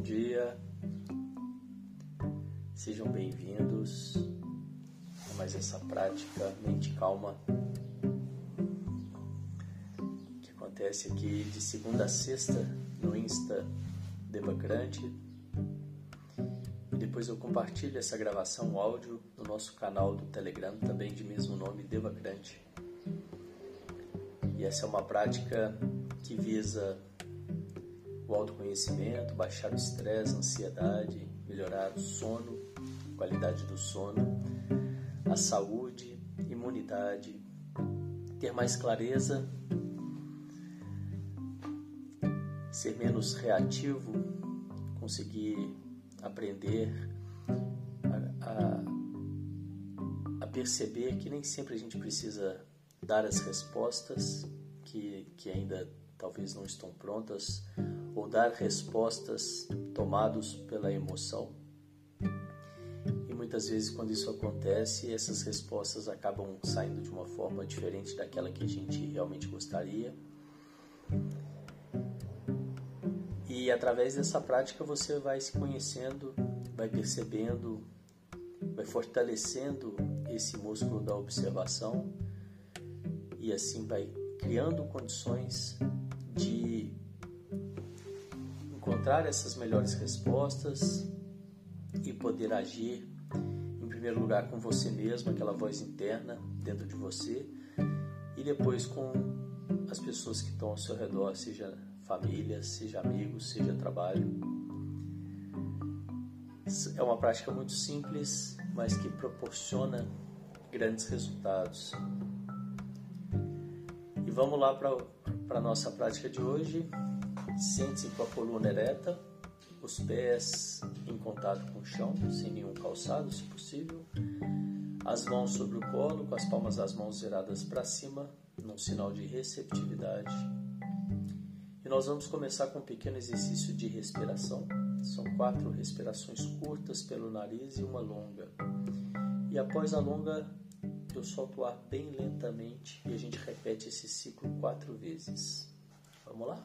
bom dia. Sejam bem-vindos a mais essa prática Mente Calma que acontece aqui de segunda a sexta no Insta Devacrante. E depois eu compartilho essa gravação áudio no nosso canal do Telegram, também de mesmo nome, Devacrante. E essa é uma prática que visa o autoconhecimento, baixar o estresse, a ansiedade, melhorar o sono, qualidade do sono, a saúde, imunidade, ter mais clareza, ser menos reativo, conseguir aprender a, a, a perceber que nem sempre a gente precisa dar as respostas que, que ainda talvez não estão prontas ou dar respostas tomados pela emoção. E muitas vezes, quando isso acontece, essas respostas acabam saindo de uma forma diferente daquela que a gente realmente gostaria. E através dessa prática você vai se conhecendo, vai percebendo, vai fortalecendo esse músculo da observação e assim vai criando condições de encontrar essas melhores respostas e poder agir, em primeiro lugar, com você mesmo, aquela voz interna dentro de você, e depois com as pessoas que estão ao seu redor, seja família, seja amigos, seja trabalho. É uma prática muito simples, mas que proporciona grandes resultados. E vamos lá para a nossa prática de hoje. Sente-se com a coluna ereta, os pés em contato com o chão, sem nenhum calçado, se possível. As mãos sobre o colo, com as palmas das mãos viradas para cima, num sinal de receptividade. E nós vamos começar com um pequeno exercício de respiração. São quatro respirações curtas pelo nariz e uma longa. E após a longa, eu solto o ar bem lentamente e a gente repete esse ciclo quatro vezes. Vamos lá?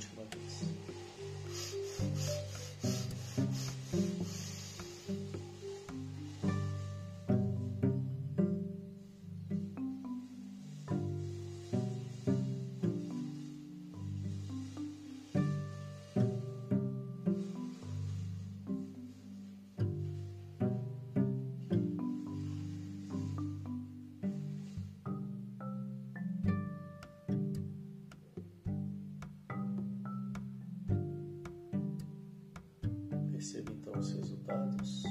each of us. dessa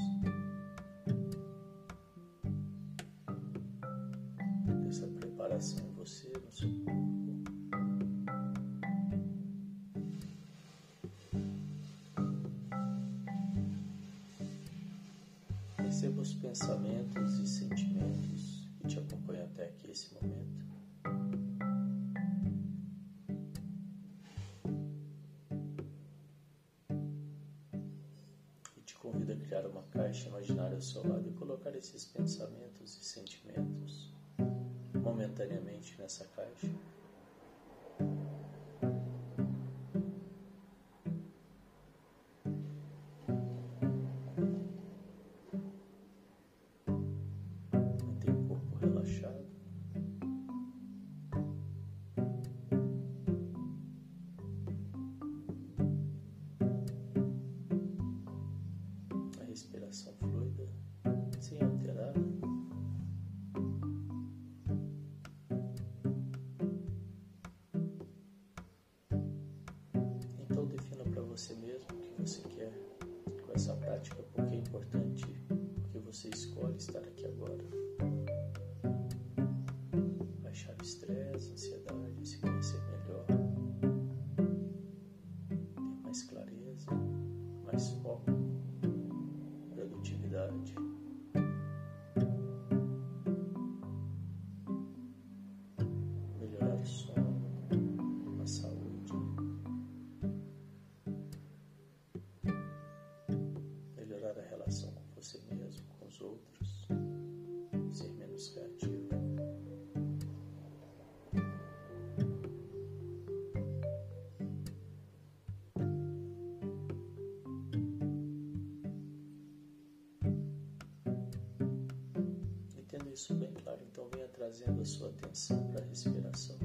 Essa preparação em você, no seu corpo. Perceba os pensamentos e sentimentos que te acompanham até aqui esse momento. ajuda a criar uma caixa imaginária ao seu lado e colocar esses pensamentos e sentimentos momentaneamente nessa caixa. você escolhe estar aqui agora. trazendo a sua atenção para a respiração.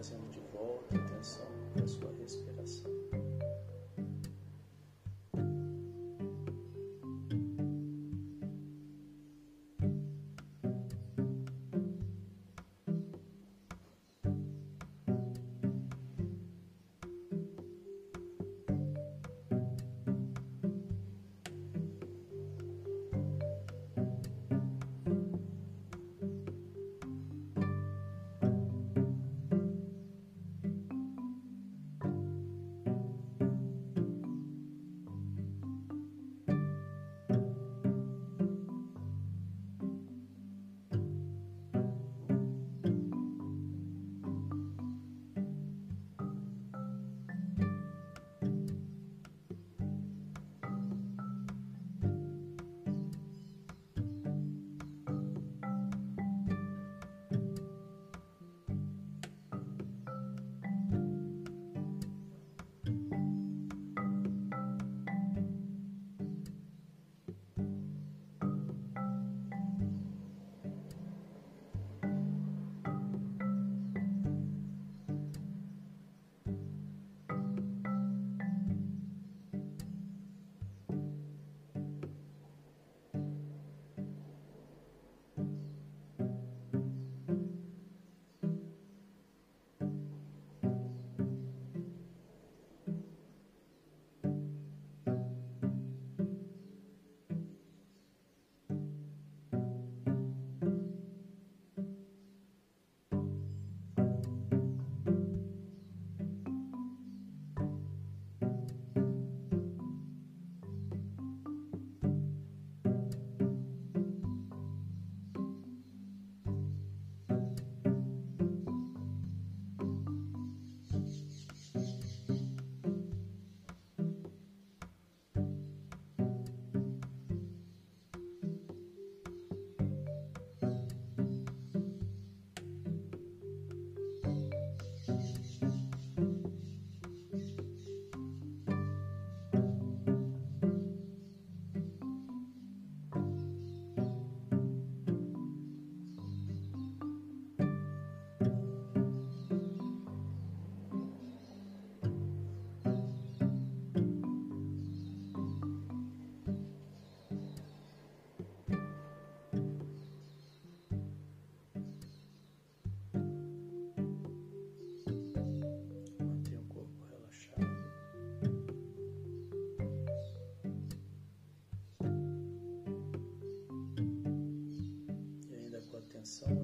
trazendo de volta.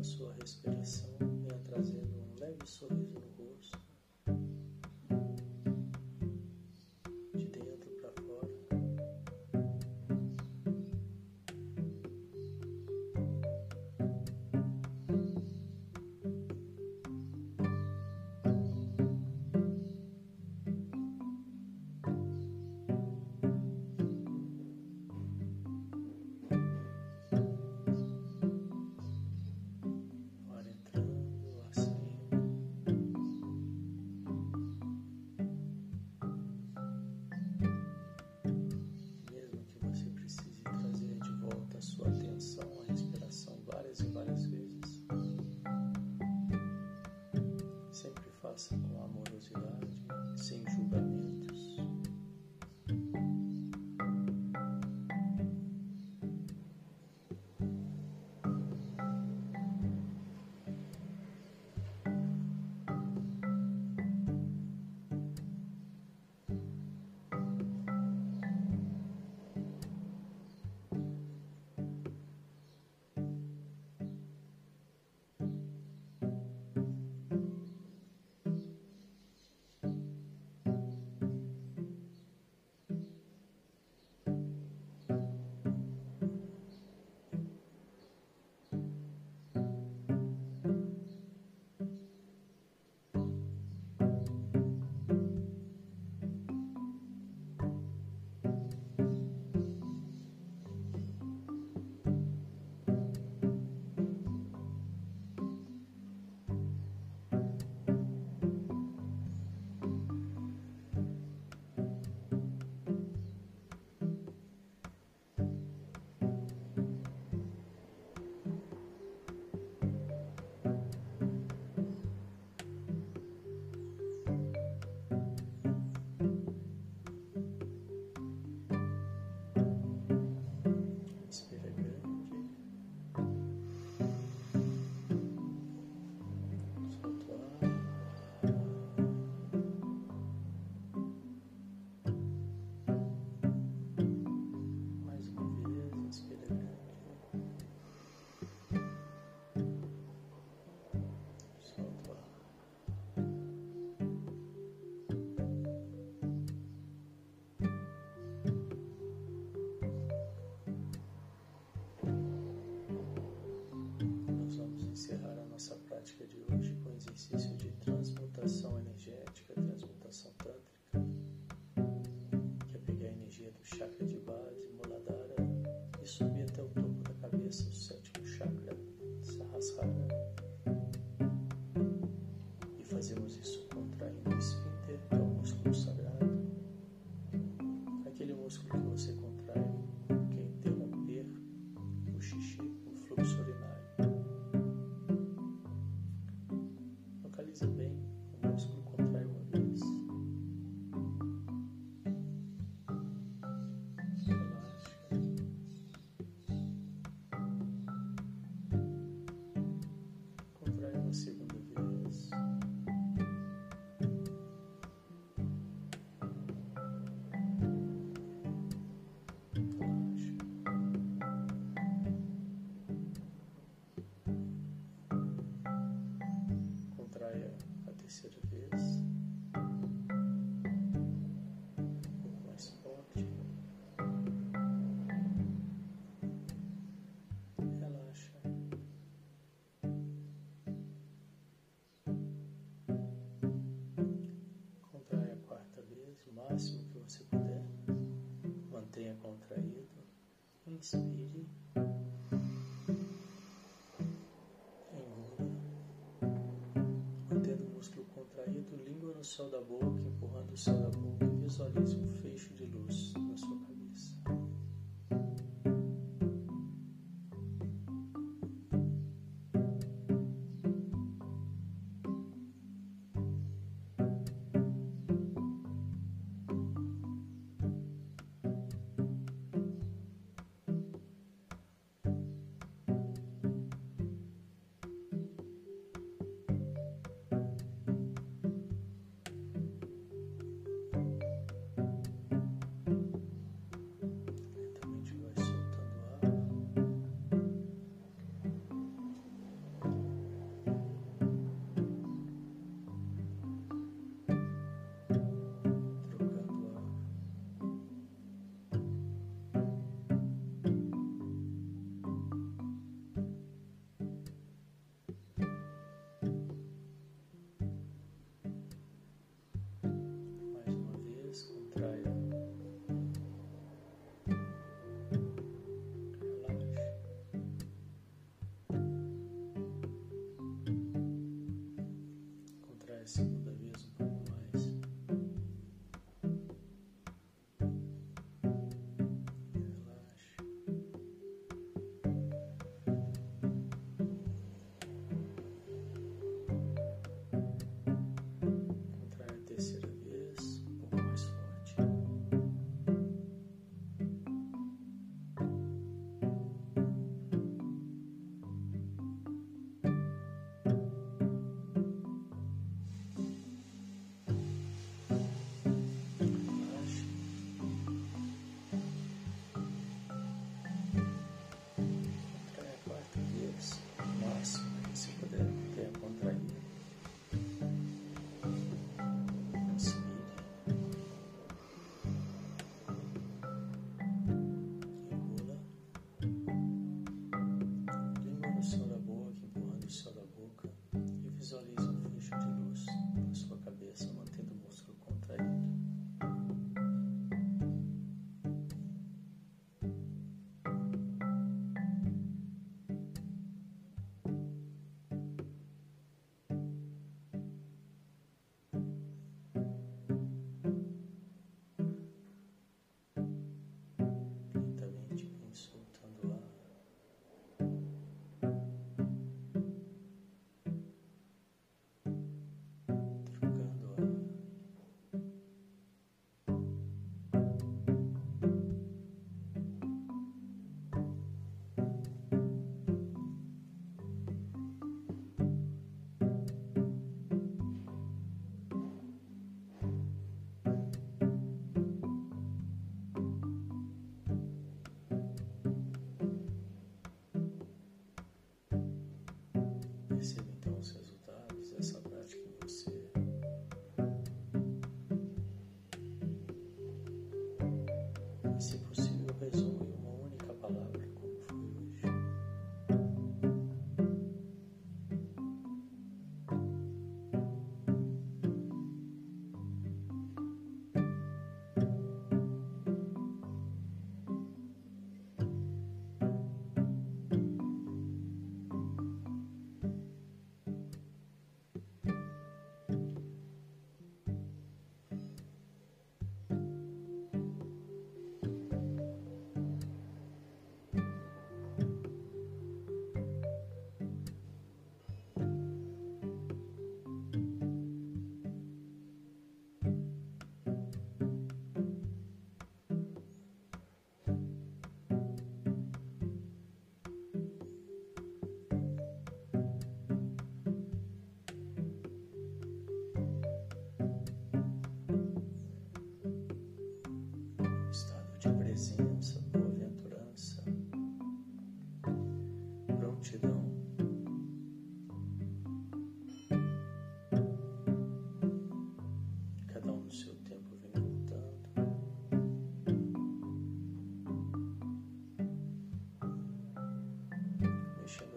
sua respiração, venha trazendo um leve sorriso. o céu da boca, empurrando o céu da boca, visualize um feixe de luz.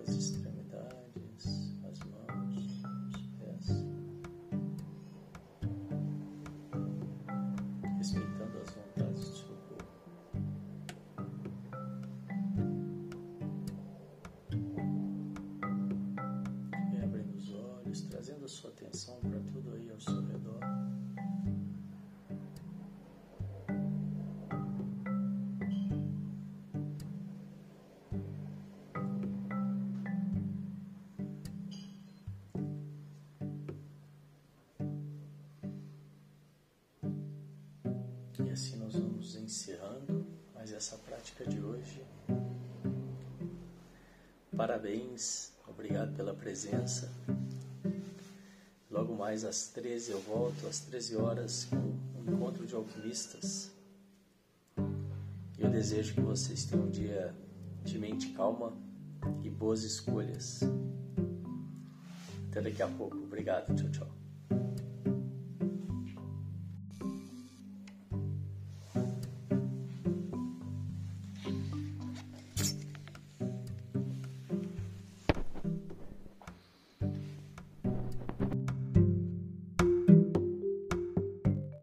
podcast. Vamos encerrando mais essa prática de hoje. Parabéns, obrigado pela presença. Logo mais às 13 eu volto, às 13 horas, com um encontro de alquimistas. Eu desejo que vocês tenham um dia de mente calma e boas escolhas. Até daqui a pouco. Obrigado. Tchau, tchau.